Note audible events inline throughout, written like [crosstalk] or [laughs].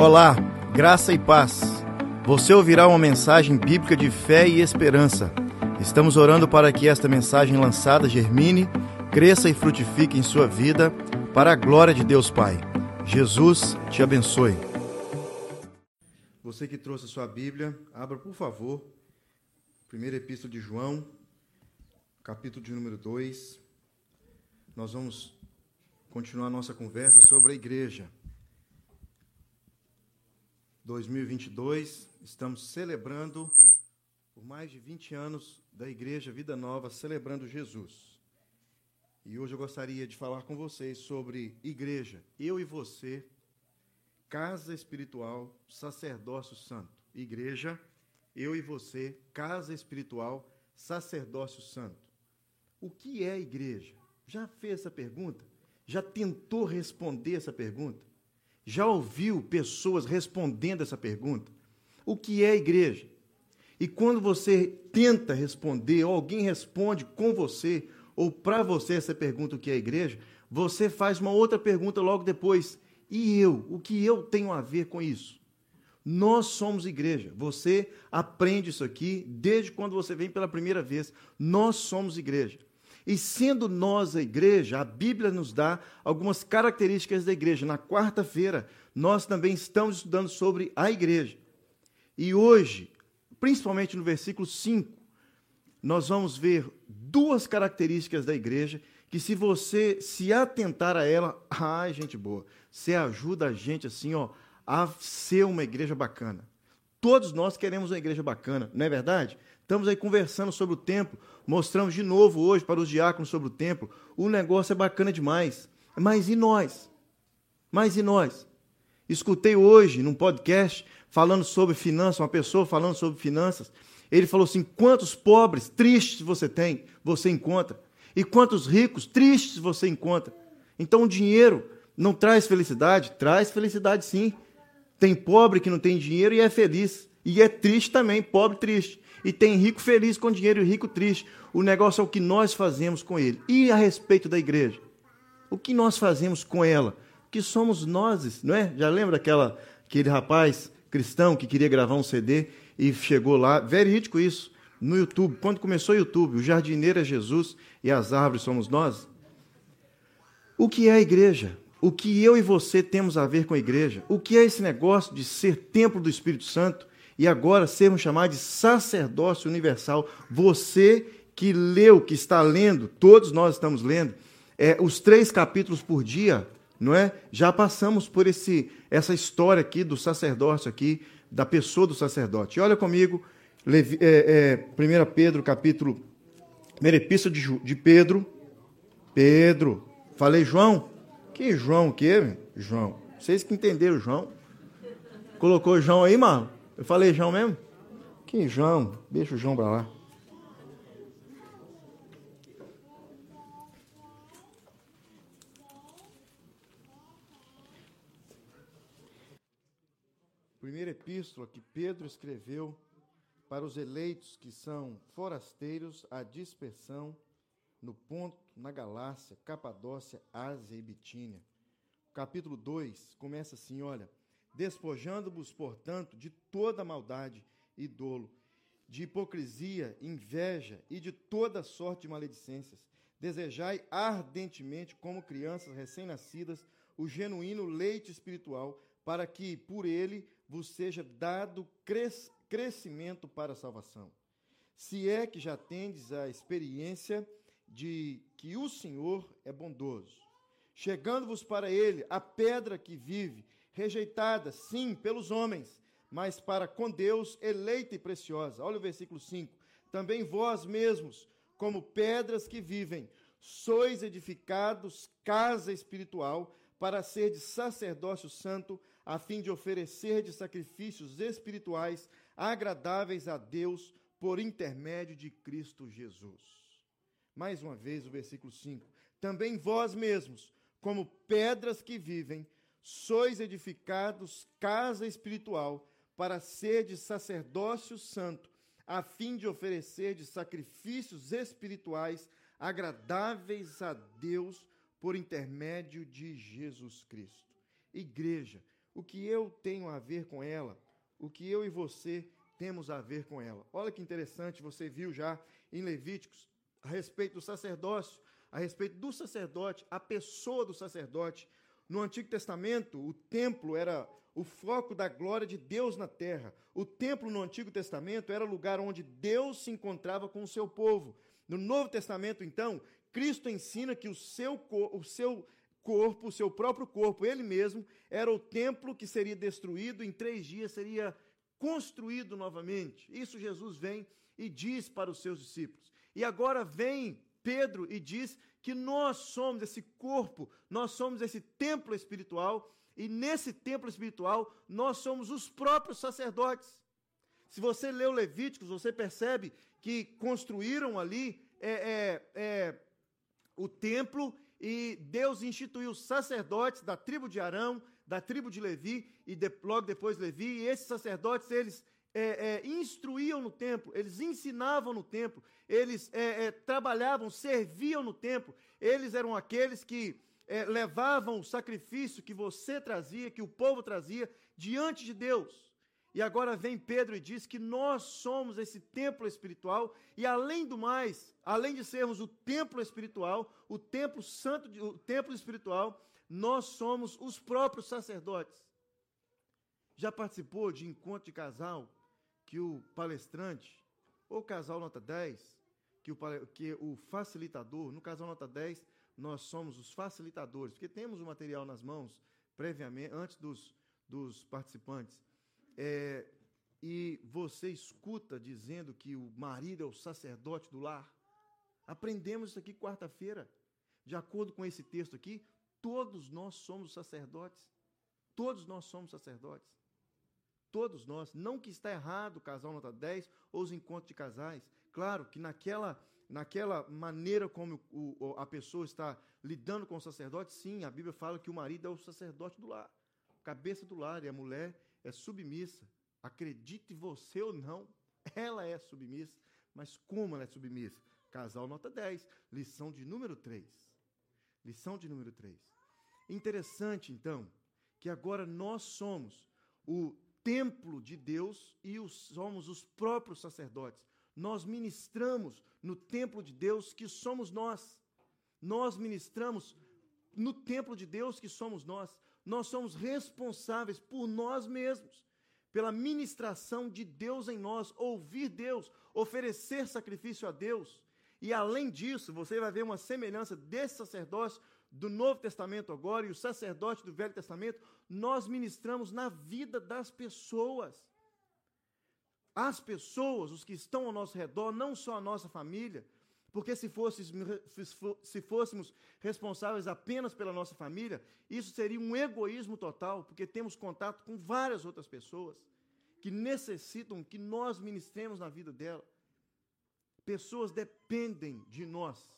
Olá, graça e paz. Você ouvirá uma mensagem bíblica de fé e esperança. Estamos orando para que esta mensagem lançada germine, cresça e frutifique em sua vida, para a glória de Deus Pai. Jesus te abençoe. Você que trouxe a sua Bíblia, abra por favor, primeira epístola de João, capítulo de número 2. Nós vamos continuar nossa conversa sobre a igreja. 2022, estamos celebrando por mais de 20 anos da Igreja Vida Nova, celebrando Jesus. E hoje eu gostaria de falar com vocês sobre igreja, eu e você, casa espiritual, sacerdócio santo. Igreja, eu e você, casa espiritual, sacerdócio santo. O que é igreja? Já fez essa pergunta? Já tentou responder essa pergunta? Já ouviu pessoas respondendo essa pergunta? O que é igreja? E quando você tenta responder, ou alguém responde com você, ou para você essa pergunta, o que é igreja, você faz uma outra pergunta logo depois. E eu? O que eu tenho a ver com isso? Nós somos igreja. Você aprende isso aqui desde quando você vem pela primeira vez. Nós somos igreja. E sendo nós a igreja, a Bíblia nos dá algumas características da igreja. Na quarta-feira, nós também estamos estudando sobre a igreja. E hoje, principalmente no versículo 5, nós vamos ver duas características da igreja que se você se atentar a ela, [laughs] ai, gente boa, você ajuda a gente assim, ó, a ser uma igreja bacana. Todos nós queremos uma igreja bacana, não é verdade? Estamos aí conversando sobre o templo, mostramos de novo hoje para os diáconos sobre o templo. O negócio é bacana demais. Mas e nós? Mas e nós? Escutei hoje num podcast falando sobre finanças, uma pessoa falando sobre finanças. Ele falou assim: quantos pobres tristes você tem, você encontra. E quantos ricos tristes você encontra. Então o dinheiro não traz felicidade? Traz felicidade sim. Tem pobre que não tem dinheiro e é feliz. E é triste também, pobre triste. E tem rico feliz com dinheiro e rico triste. O negócio é o que nós fazemos com ele. E a respeito da igreja? O que nós fazemos com ela? Que somos nós, não é? Já lembra aquela, aquele rapaz cristão que queria gravar um CD e chegou lá, verídico isso, no YouTube. Quando começou o YouTube, o jardineiro é Jesus e as árvores somos nós. O que é a igreja? O que eu e você temos a ver com a igreja? O que é esse negócio de ser templo do Espírito Santo? E agora sermos chamados de sacerdócio universal. Você que leu, que está lendo, todos nós estamos lendo, é, os três capítulos por dia, não é? Já passamos por esse, essa história aqui do sacerdócio aqui, da pessoa do sacerdote. E olha comigo, Levi, é, é, 1 Pedro, capítulo, primeira epístola de, de Pedro. Pedro, falei João? Que João o quê? João. Vocês que entenderam João. Colocou João aí, mano? Eu falei João mesmo? Que João? Deixa o João para lá. Primeira epístola que Pedro escreveu para os eleitos que são forasteiros à dispersão no ponto, na Galácia, Capadócia, Ásia e Bitínia. capítulo 2 começa assim, olha, despojando-vos, portanto, de toda maldade e dolo, de hipocrisia, inveja e de toda sorte de maledicências. Desejai ardentemente, como crianças recém-nascidas, o genuíno leite espiritual, para que por ele vos seja dado cres crescimento para a salvação. Se é que já tendes a experiência de que o Senhor é bondoso, chegando-vos para ele a pedra que vive, rejeitada, sim, pelos homens, mas para com Deus eleita e preciosa. Olha o versículo 5. Também vós mesmos, como pedras que vivem, sois edificados casa espiritual para ser de sacerdócio santo, a fim de oferecer de sacrifícios espirituais agradáveis a Deus por intermédio de Cristo Jesus. Mais uma vez o versículo 5. Também vós mesmos, como pedras que vivem, sois edificados casa espiritual para ser de sacerdócio santo, a fim de oferecer de sacrifícios espirituais agradáveis a Deus por intermédio de Jesus Cristo. Igreja, o que eu tenho a ver com ela? O que eu e você temos a ver com ela? Olha que interessante, você viu já em Levíticos a respeito do sacerdócio, a respeito do sacerdote, a pessoa do sacerdote. No Antigo Testamento, o templo era o foco da glória de Deus na terra. O templo no Antigo Testamento era o lugar onde Deus se encontrava com o seu povo. No Novo Testamento, então, Cristo ensina que o seu, o seu corpo, o seu próprio corpo, ele mesmo, era o templo que seria destruído, em três dias seria construído novamente. Isso Jesus vem e diz para os seus discípulos. E agora vem Pedro e diz que nós somos esse corpo, nós somos esse templo espiritual, e nesse templo espiritual nós somos os próprios sacerdotes. Se você o Levíticos, você percebe que construíram ali é, é, é, o templo e Deus instituiu sacerdotes da tribo de Arão, da tribo de Levi e de, logo depois Levi. E esses sacerdotes eles é, é, instruíam no templo, eles ensinavam no templo, eles é, é trabalhavam, serviam no templo. Eles eram aqueles que é, levavam o sacrifício que você trazia, que o povo trazia diante de Deus. E agora vem Pedro e diz que nós somos esse templo espiritual e além do mais, além de sermos o templo espiritual, o templo santo, o templo espiritual, nós somos os próprios sacerdotes. Já participou de encontro de casal que o palestrante ou casal nota 10, que o, que o facilitador, no casal nota 10, nós somos os facilitadores, porque temos o material nas mãos previamente antes dos, dos participantes é, e você escuta dizendo que o marido é o sacerdote do lar. Aprendemos isso aqui quarta-feira. De acordo com esse texto aqui, todos nós somos sacerdotes. Todos nós somos sacerdotes. Todos nós. Não que está errado o casal nota 10 ou os encontros de casais. Claro que naquela, naquela maneira como o, a pessoa está lidando com o sacerdote, sim, a Bíblia fala que o marido é o sacerdote do lar, cabeça do lar, e a mulher é submissa. Acredite você ou não, ela é submissa. Mas como ela é submissa? Casal nota 10, lição de número 3. Lição de número 3. Interessante, então, que agora nós somos o templo de Deus e os, somos os próprios sacerdotes. Nós ministramos no templo de Deus que somos nós. Nós ministramos no templo de Deus que somos nós. Nós somos responsáveis por nós mesmos, pela ministração de Deus em nós, ouvir Deus, oferecer sacrifício a Deus. E além disso, você vai ver uma semelhança desse sacerdócio do Novo Testamento agora e o sacerdote do Velho Testamento. Nós ministramos na vida das pessoas. As pessoas, os que estão ao nosso redor, não só a nossa família, porque se fôssemos, se fôssemos responsáveis apenas pela nossa família, isso seria um egoísmo total, porque temos contato com várias outras pessoas que necessitam que nós ministremos na vida dela. Pessoas dependem de nós.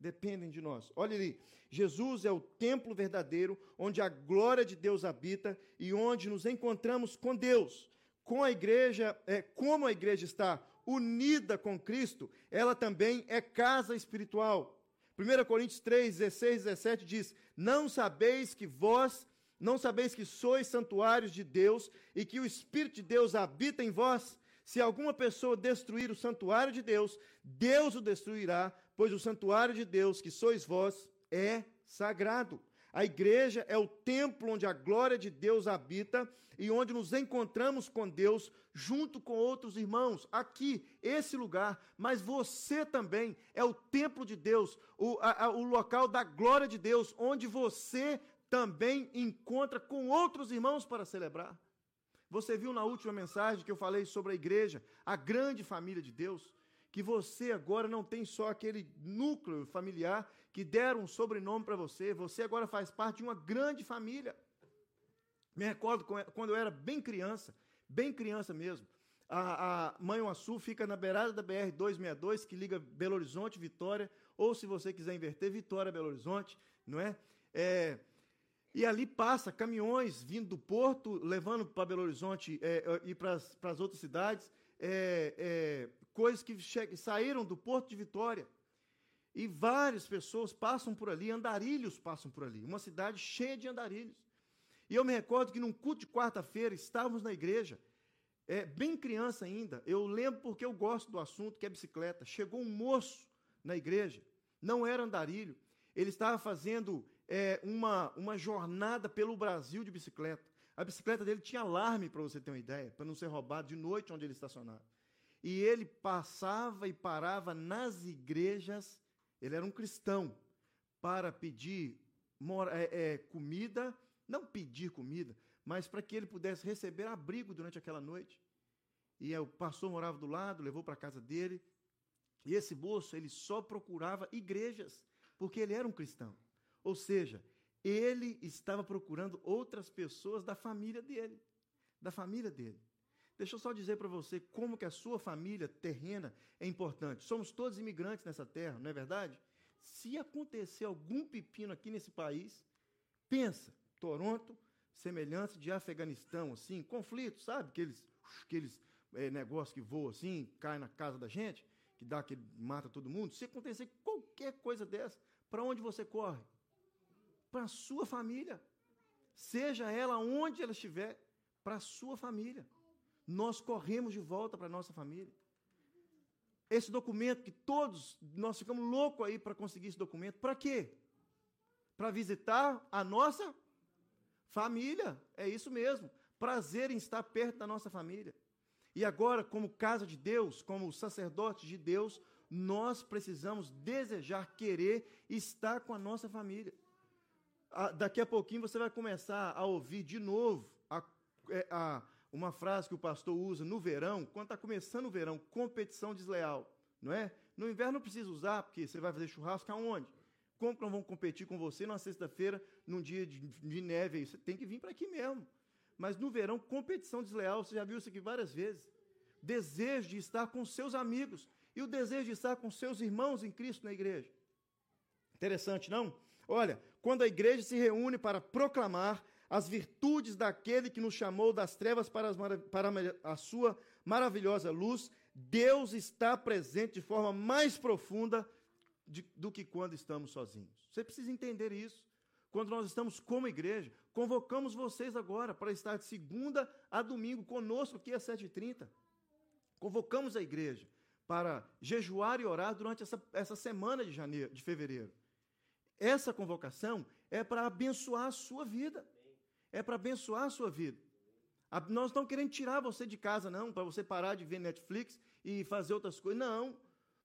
Dependem de nós. Olha ali, Jesus é o templo verdadeiro onde a glória de Deus habita e onde nos encontramos com Deus. Com a igreja, é, como a igreja está unida com Cristo, ela também é casa espiritual. 1 Coríntios 3, 16, 17 diz: Não sabeis que vós, não sabeis que sois santuários de Deus e que o Espírito de Deus habita em vós? Se alguma pessoa destruir o santuário de Deus, Deus o destruirá, pois o santuário de Deus, que sois vós, é sagrado. A igreja é o templo onde a glória de Deus habita e onde nos encontramos com Deus junto com outros irmãos. Aqui, esse lugar, mas você também é o templo de Deus, o, a, o local da glória de Deus, onde você também encontra com outros irmãos para celebrar. Você viu na última mensagem que eu falei sobre a igreja, a grande família de Deus? Que você agora não tem só aquele núcleo familiar que deram um sobrenome para você, você agora faz parte de uma grande família. Me recordo quando eu era bem criança, bem criança mesmo. A, a Mãe Açu fica na beirada da BR 262, que liga Belo Horizonte, Vitória, ou se você quiser inverter, Vitória, Belo Horizonte, não é? é e ali passa caminhões vindo do porto, levando para Belo Horizonte é, e para as outras cidades, é, é, coisas que saíram do Porto de Vitória. E várias pessoas passam por ali, andarilhos passam por ali, uma cidade cheia de andarilhos. E eu me recordo que num culto de quarta-feira estávamos na igreja, é, bem criança ainda. Eu lembro porque eu gosto do assunto, que é bicicleta. Chegou um moço na igreja, não era andarilho, ele estava fazendo é, uma, uma jornada pelo Brasil de bicicleta. A bicicleta dele tinha alarme, para você ter uma ideia, para não ser roubado de noite onde ele estacionava. E ele passava e parava nas igrejas, ele era um cristão, para pedir é, é, comida, não pedir comida, mas para que ele pudesse receber abrigo durante aquela noite. E o pastor morava do lado, levou para a casa dele. E esse moço, ele só procurava igrejas, porque ele era um cristão. Ou seja, ele estava procurando outras pessoas da família dele, da família dele. Deixa eu só dizer para você como que a sua família terrena é importante. Somos todos imigrantes nessa terra, não é verdade? Se acontecer algum pepino aqui nesse país, pensa, Toronto semelhança de Afeganistão, assim, conflito, sabe? Aqueles, aqueles é, negócios que voam assim, cai na casa da gente, que dá que mata todo mundo. Se acontecer qualquer coisa dessa, para onde você corre? Para a sua família. Seja ela onde ela estiver, para a sua família. Nós corremos de volta para a nossa família. Esse documento que todos nós ficamos loucos aí para conseguir esse documento, para quê? Para visitar a nossa família é isso mesmo. Prazer em estar perto da nossa família. E agora, como casa de Deus, como sacerdote de Deus, nós precisamos desejar, querer estar com a nossa família. daqui a pouquinho você vai começar a ouvir de novo a, é, a, uma frase que o pastor usa no verão, quando está começando o verão, competição desleal. Não é? No inverno não precisa usar, porque você vai fazer churrasco aonde? Como que não vão competir com você numa sexta-feira, num dia de, de neve? Você tem que vir para aqui mesmo. Mas no verão, competição desleal, você já viu isso aqui várias vezes. Desejo de estar com seus amigos e o desejo de estar com seus irmãos em Cristo na igreja. Interessante, não? Olha, quando a igreja se reúne para proclamar as virtudes daquele que nos chamou das trevas para, para a sua maravilhosa luz, Deus está presente de forma mais profunda de, do que quando estamos sozinhos. Você precisa entender isso. Quando nós estamos como igreja, convocamos vocês agora para estar de segunda a domingo conosco aqui às 7h30. Convocamos a igreja para jejuar e orar durante essa, essa semana de, janeiro, de fevereiro. Essa convocação é para abençoar a sua vida. É para abençoar a sua vida. A, nós não querendo tirar você de casa, não, para você parar de ver Netflix e fazer outras coisas. Não.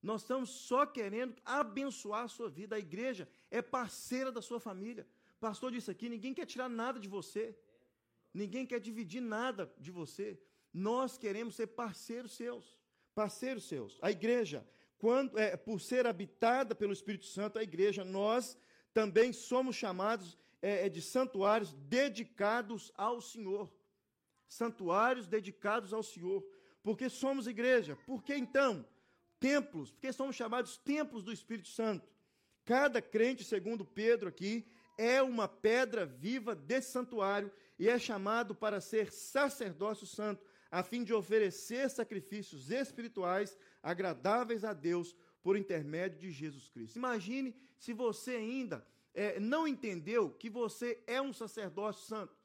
Nós estamos só querendo abençoar a sua vida. A igreja é parceira da sua família. Pastor disse aqui: ninguém quer tirar nada de você. Ninguém quer dividir nada de você. Nós queremos ser parceiros seus. Parceiros seus. A igreja, quando é, por ser habitada pelo Espírito Santo, a igreja, nós também somos chamados é, é de santuários dedicados ao Senhor. Santuários dedicados ao Senhor. Porque somos igreja. Porque então? templos, porque somos chamados templos do Espírito Santo. Cada crente, segundo Pedro aqui, é uma pedra viva desse santuário e é chamado para ser sacerdócio santo, a fim de oferecer sacrifícios espirituais agradáveis a Deus por intermédio de Jesus Cristo. Imagine se você ainda é, não entendeu que você é um sacerdócio santo,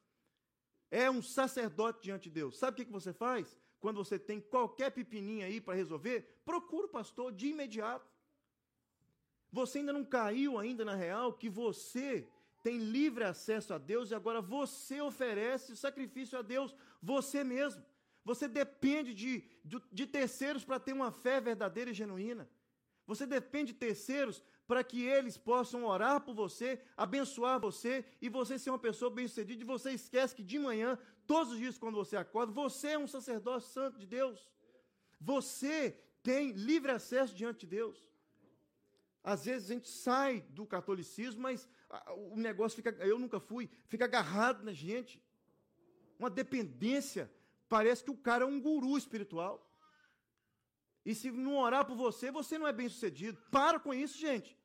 é um sacerdote diante de Deus. Sabe o que, que você faz? quando você tem qualquer pepininha aí para resolver, procura o pastor de imediato. Você ainda não caiu ainda na real que você tem livre acesso a Deus e agora você oferece sacrifício a Deus, você mesmo. Você depende de, de, de terceiros para ter uma fé verdadeira e genuína. Você depende de terceiros para que eles possam orar por você, abençoar você e você ser uma pessoa bem-sucedida. E você esquece que de manhã, todos os dias quando você acorda, você é um sacerdócio santo de Deus. Você tem livre acesso diante de Deus. Às vezes a gente sai do catolicismo, mas o negócio fica, eu nunca fui, fica agarrado na gente. Uma dependência. Parece que o cara é um guru espiritual. E se não orar por você, você não é bem sucedido. Para com isso, gente.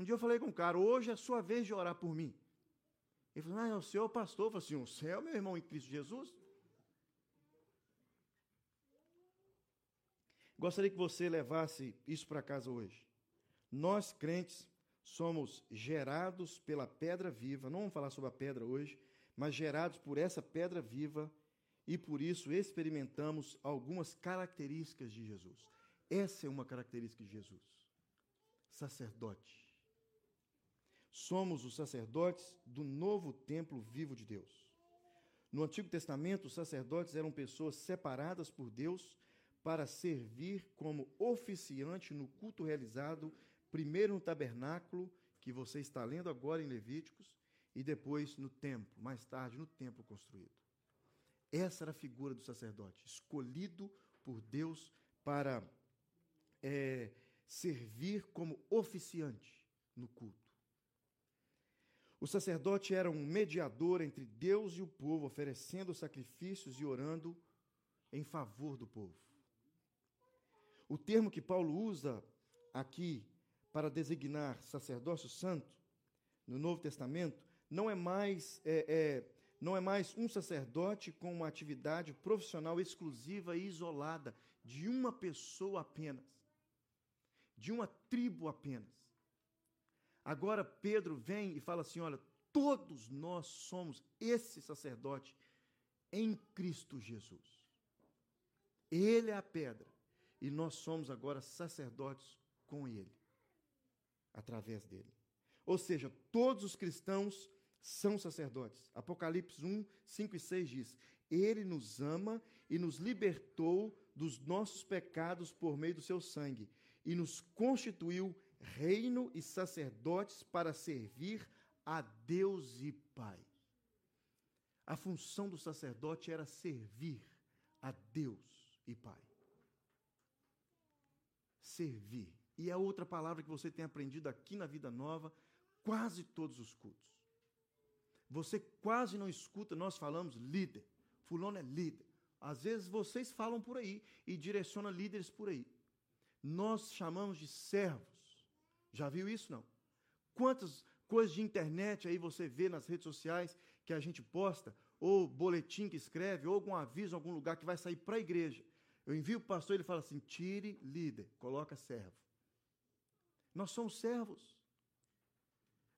Um dia eu falei com um cara, hoje é a sua vez de orar por mim. Ele falou, ah, o senhor é pastor. Eu falei assim, o é meu irmão em Cristo Jesus. Gostaria que você levasse isso para casa hoje. Nós, crentes, somos gerados pela pedra viva. Não vamos falar sobre a pedra hoje, mas gerados por essa pedra viva e por isso experimentamos algumas características de Jesus. Essa é uma característica de Jesus. Sacerdote. Somos os sacerdotes do novo templo vivo de Deus. No Antigo Testamento, os sacerdotes eram pessoas separadas por Deus para servir como oficiante no culto realizado primeiro no tabernáculo, que você está lendo agora em Levíticos, e depois no templo, mais tarde no templo construído. Essa era a figura do sacerdote, escolhido por Deus para é, servir como oficiante no culto. O sacerdote era um mediador entre Deus e o povo, oferecendo sacrifícios e orando em favor do povo. O termo que Paulo usa aqui para designar sacerdócio santo no Novo Testamento não é mais é, é, não é mais um sacerdote com uma atividade profissional exclusiva e isolada de uma pessoa apenas, de uma tribo apenas. Agora Pedro vem e fala assim: olha, todos nós somos esse sacerdote em Cristo Jesus. Ele é a pedra e nós somos agora sacerdotes com ele através dele. Ou seja, todos os cristãos são sacerdotes. Apocalipse 1, 5 e 6 diz: Ele nos ama e nos libertou dos nossos pecados por meio do seu sangue e nos constituiu reino e sacerdotes para servir a Deus e Pai. A função do sacerdote era servir a Deus e Pai. Servir. E a outra palavra que você tem aprendido aqui na Vida Nova, quase todos os cultos. Você quase não escuta nós falamos líder. Fulano é líder. Às vezes vocês falam por aí e direcionam líderes por aí. Nós chamamos de servos. Já viu isso não? Quantas coisas de internet aí você vê nas redes sociais que a gente posta, ou boletim que escreve, ou algum aviso em algum lugar que vai sair para a igreja. Eu envio o pastor, ele fala assim: tire líder, coloca servo. Nós somos servos.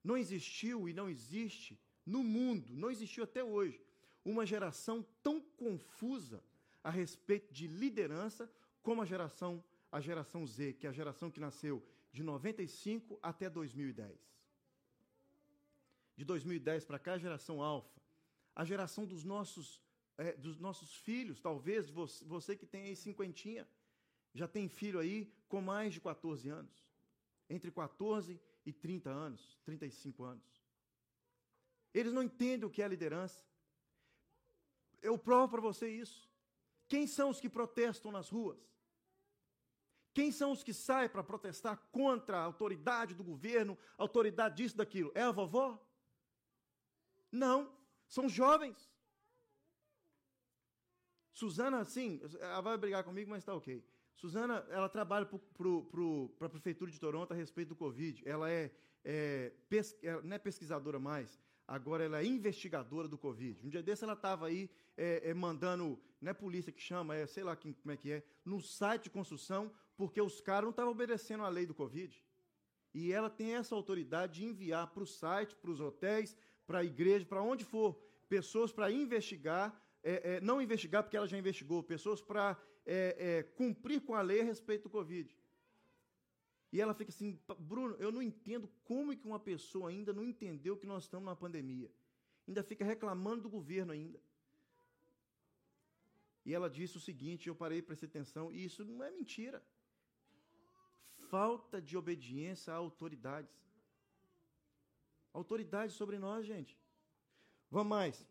Não existiu e não existe no mundo, não existiu até hoje, uma geração tão confusa a respeito de liderança como a geração a geração Z, que é a geração que nasceu de 95 até 2010. De 2010 para cá, a geração alfa, a geração dos nossos é, dos nossos filhos, talvez você, você que tem aí cinquentinha, já tem filho aí com mais de 14 anos entre 14 e 30 anos, 35 anos. Eles não entendem o que é liderança. Eu provo para você isso. Quem são os que protestam nas ruas? Quem são os que saem para protestar contra a autoridade do governo, a autoridade disso, daquilo? É a vovó? Não, são jovens. Suzana, sim, ela vai brigar comigo, mas está ok. Suzana, ela trabalha para a Prefeitura de Toronto a respeito do Covid. Ela é, é, pes, é, não é pesquisadora mais, agora ela é investigadora do Covid. Um dia desse ela estava aí é, é, mandando, não é polícia que chama, é sei lá quem, como é que é, no site de construção, porque os caras não estavam obedecendo a lei do Covid. E ela tem essa autoridade de enviar para o site, para os hotéis, para a igreja, para onde for, pessoas para investigar é, é, não investigar porque ela já investigou, pessoas para é, é, cumprir com a lei a respeito do Covid. E ela fica assim, Bruno, eu não entendo como que uma pessoa ainda não entendeu que nós estamos na pandemia. Ainda fica reclamando do governo ainda. E ela disse o seguinte, eu parei para prestar atenção, e isso não é mentira. Falta de obediência a autoridades. Autoridade sobre nós, gente. Vamos mais.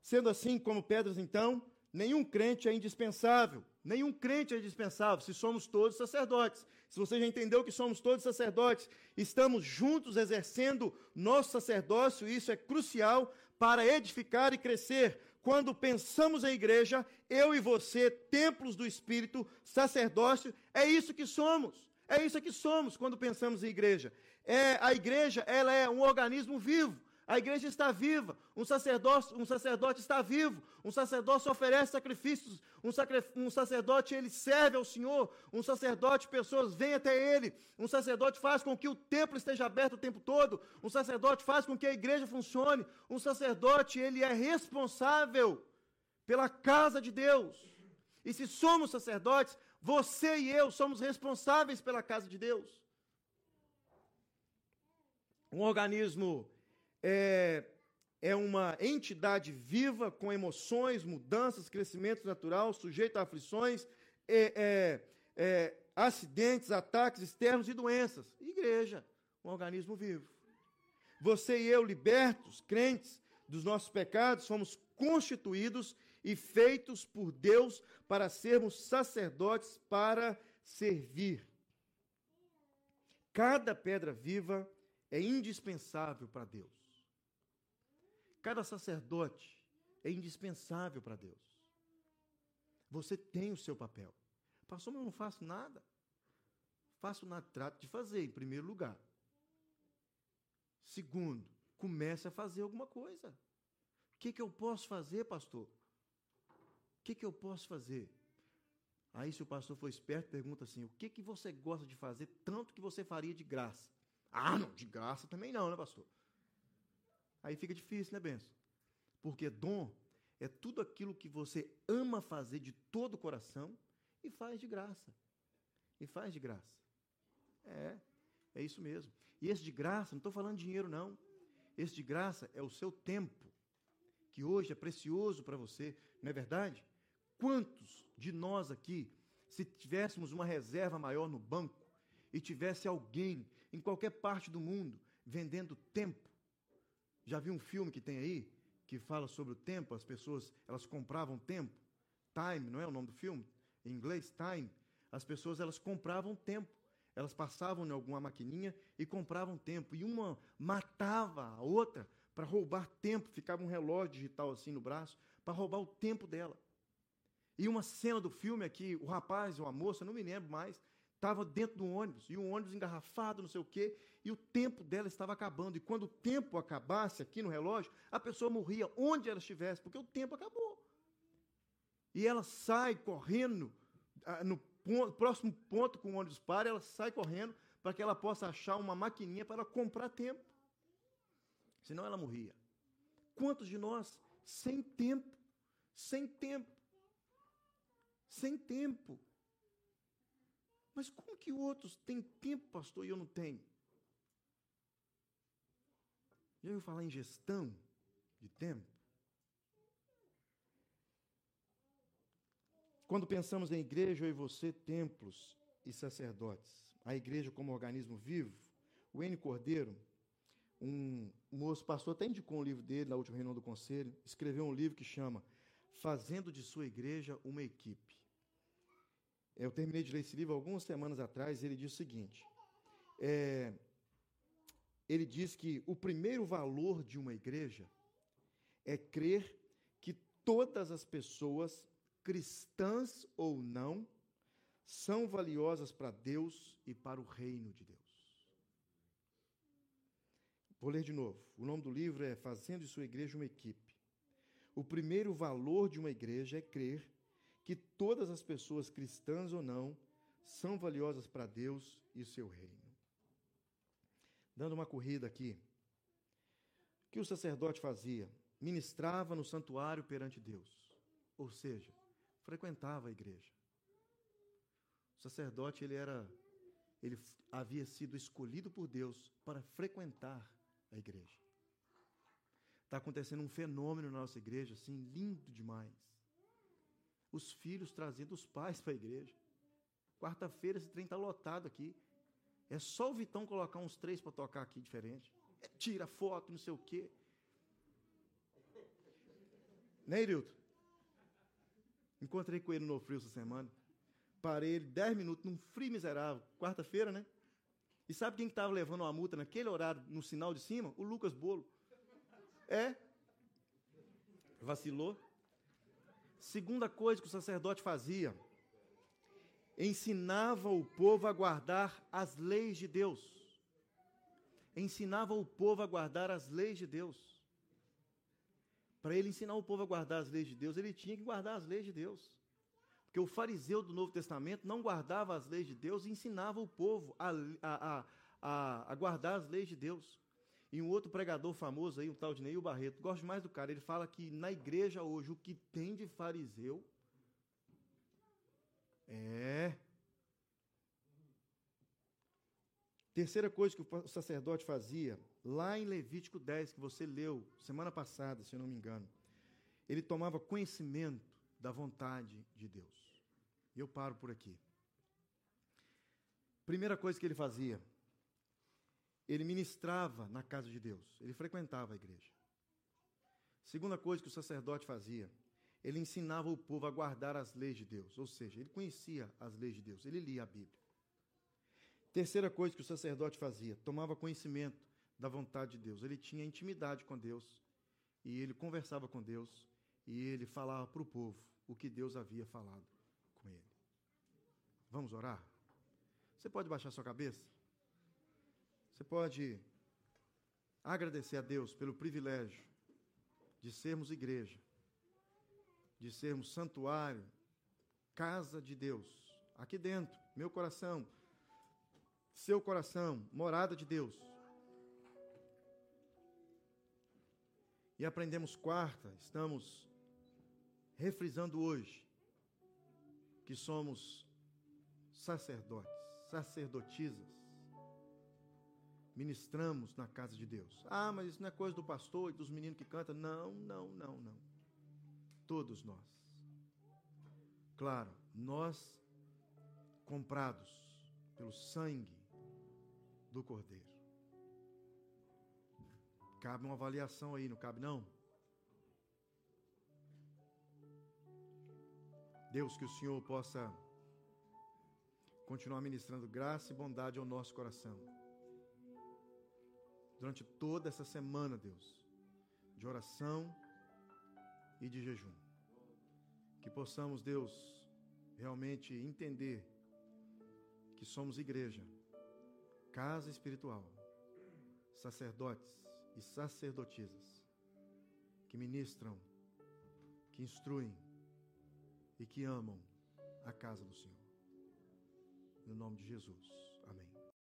Sendo assim, como pedras, então, nenhum crente é indispensável. Nenhum crente é indispensável se somos todos sacerdotes. Se você já entendeu que somos todos sacerdotes, estamos juntos exercendo nosso sacerdócio, e isso é crucial para edificar e crescer. Quando pensamos em igreja, eu e você, templos do Espírito, sacerdócio, é isso que somos. É isso que somos quando pensamos em igreja. É, a igreja ela é um organismo vivo. A igreja está viva, um sacerdote, um sacerdote está vivo, um sacerdote oferece sacrifícios, um, um sacerdote ele serve ao Senhor, um sacerdote pessoas vêm até ele, um sacerdote faz com que o templo esteja aberto o tempo todo, um sacerdote faz com que a igreja funcione, um sacerdote ele é responsável pela casa de Deus. E se somos sacerdotes, você e eu somos responsáveis pela casa de Deus. Um organismo é, é uma entidade viva com emoções, mudanças, crescimento natural, sujeito a aflições, é, é, é, acidentes, ataques externos e doenças. Igreja, um organismo vivo. Você e eu, libertos, crentes dos nossos pecados, somos constituídos e feitos por Deus para sermos sacerdotes para servir. Cada pedra viva é indispensável para Deus. Cada sacerdote é indispensável para Deus. Você tem o seu papel. Pastor, mas eu não faço nada. Faço nada, trato de fazer, em primeiro lugar. Segundo, comece a fazer alguma coisa. O que, que eu posso fazer, pastor? O que, que eu posso fazer? Aí, se o pastor for esperto, pergunta assim: o que, que você gosta de fazer tanto que você faria de graça? Ah, não, de graça também não, né, pastor? Aí fica difícil, né, Benção? Porque dom é tudo aquilo que você ama fazer de todo o coração e faz de graça. E faz de graça. É, é isso mesmo. E esse de graça, não estou falando de dinheiro, não. Esse de graça é o seu tempo, que hoje é precioso para você, não é verdade? Quantos de nós aqui, se tivéssemos uma reserva maior no banco e tivesse alguém em qualquer parte do mundo vendendo tempo, já viu um filme que tem aí que fala sobre o tempo? As pessoas elas compravam tempo. Time, não é o nome do filme? Em inglês, time. As pessoas elas compravam tempo. Elas passavam em alguma maquininha e compravam tempo. E uma matava a outra para roubar tempo. Ficava um relógio digital assim no braço para roubar o tempo dela. E uma cena do filme aqui, o rapaz ou a moça, não me lembro mais, estava dentro do ônibus, e o ônibus engarrafado, não sei o quê, e o tempo dela estava acabando. E quando o tempo acabasse aqui no relógio, a pessoa morria onde ela estivesse, porque o tempo acabou. E ela sai correndo, ah, no ponto, próximo ponto que o ônibus para, ela sai correndo para que ela possa achar uma maquininha para comprar tempo. Senão ela morria. Quantos de nós, sem tempo, sem tempo, sem tempo, mas como que outros têm tempo, pastor, e eu não tenho? Já ouviu falar em gestão de tempo? Quando pensamos em igreja, eu e você, templos e sacerdotes, a igreja como organismo vivo, o N. Cordeiro, um moço, pastor, até indicou um livro dele na última reunião do conselho, escreveu um livro que chama Fazendo de Sua Igreja uma Equipe. Eu terminei de ler esse livro algumas semanas atrás. Ele diz o seguinte: é, ele diz que o primeiro valor de uma igreja é crer que todas as pessoas, cristãs ou não, são valiosas para Deus e para o reino de Deus. Vou ler de novo. O nome do livro é Fazendo de Sua Igreja uma Equipe. O primeiro valor de uma igreja é crer que todas as pessoas, cristãs ou não, são valiosas para Deus e seu reino. Dando uma corrida aqui, o que o sacerdote fazia? Ministrava no santuário perante Deus, ou seja, frequentava a igreja. O sacerdote ele era ele havia sido escolhido por Deus para frequentar a igreja. Está acontecendo um fenômeno na nossa igreja, assim, lindo demais os filhos trazendo os pais para a igreja. Quarta-feira esse trem está lotado aqui. É só o Vitão colocar uns três para tocar aqui diferente. É, tira foto, não sei o quê. Né, Irilton? Encontrei com ele no frio essa semana. Parei ele dez minutos num frio miserável. Quarta-feira, né? E sabe quem estava que levando uma multa naquele horário no sinal de cima? O Lucas Bolo. É. Vacilou. Segunda coisa que o sacerdote fazia, ensinava o povo a guardar as leis de Deus. ensinava o povo a guardar as leis de Deus. Para ele ensinar o povo a guardar as leis de Deus, ele tinha que guardar as leis de Deus. Porque o fariseu do Novo Testamento não guardava as leis de Deus e ensinava o povo a, a, a, a guardar as leis de Deus. E um outro pregador famoso aí, um tal de Neil Barreto, gosto mais do cara, ele fala que na igreja hoje o que tem de fariseu é. Terceira coisa que o sacerdote fazia, lá em Levítico 10, que você leu semana passada, se eu não me engano, ele tomava conhecimento da vontade de Deus. E eu paro por aqui. Primeira coisa que ele fazia, ele ministrava na casa de Deus, ele frequentava a igreja. Segunda coisa que o sacerdote fazia, ele ensinava o povo a guardar as leis de Deus, ou seja, ele conhecia as leis de Deus, ele lia a Bíblia. Terceira coisa que o sacerdote fazia, tomava conhecimento da vontade de Deus, ele tinha intimidade com Deus e ele conversava com Deus e ele falava para o povo o que Deus havia falado com ele. Vamos orar? Você pode baixar sua cabeça? Você pode agradecer a Deus pelo privilégio de sermos igreja, de sermos santuário, casa de Deus, aqui dentro, meu coração, seu coração, morada de Deus. E aprendemos quarta, estamos refrisando hoje que somos sacerdotes, sacerdotisas ministramos na casa de Deus. Ah, mas isso não é coisa do pastor e dos meninos que cantam. Não, não, não, não. Todos nós. Claro, nós comprados pelo sangue do Cordeiro. Cabe uma avaliação aí, não cabe não? Deus, que o Senhor possa continuar ministrando graça e bondade ao nosso coração durante toda essa semana, Deus, de oração e de jejum. Que possamos, Deus, realmente entender que somos igreja, casa espiritual, sacerdotes e sacerdotisas que ministram, que instruem e que amam a casa do Senhor. No nome de Jesus.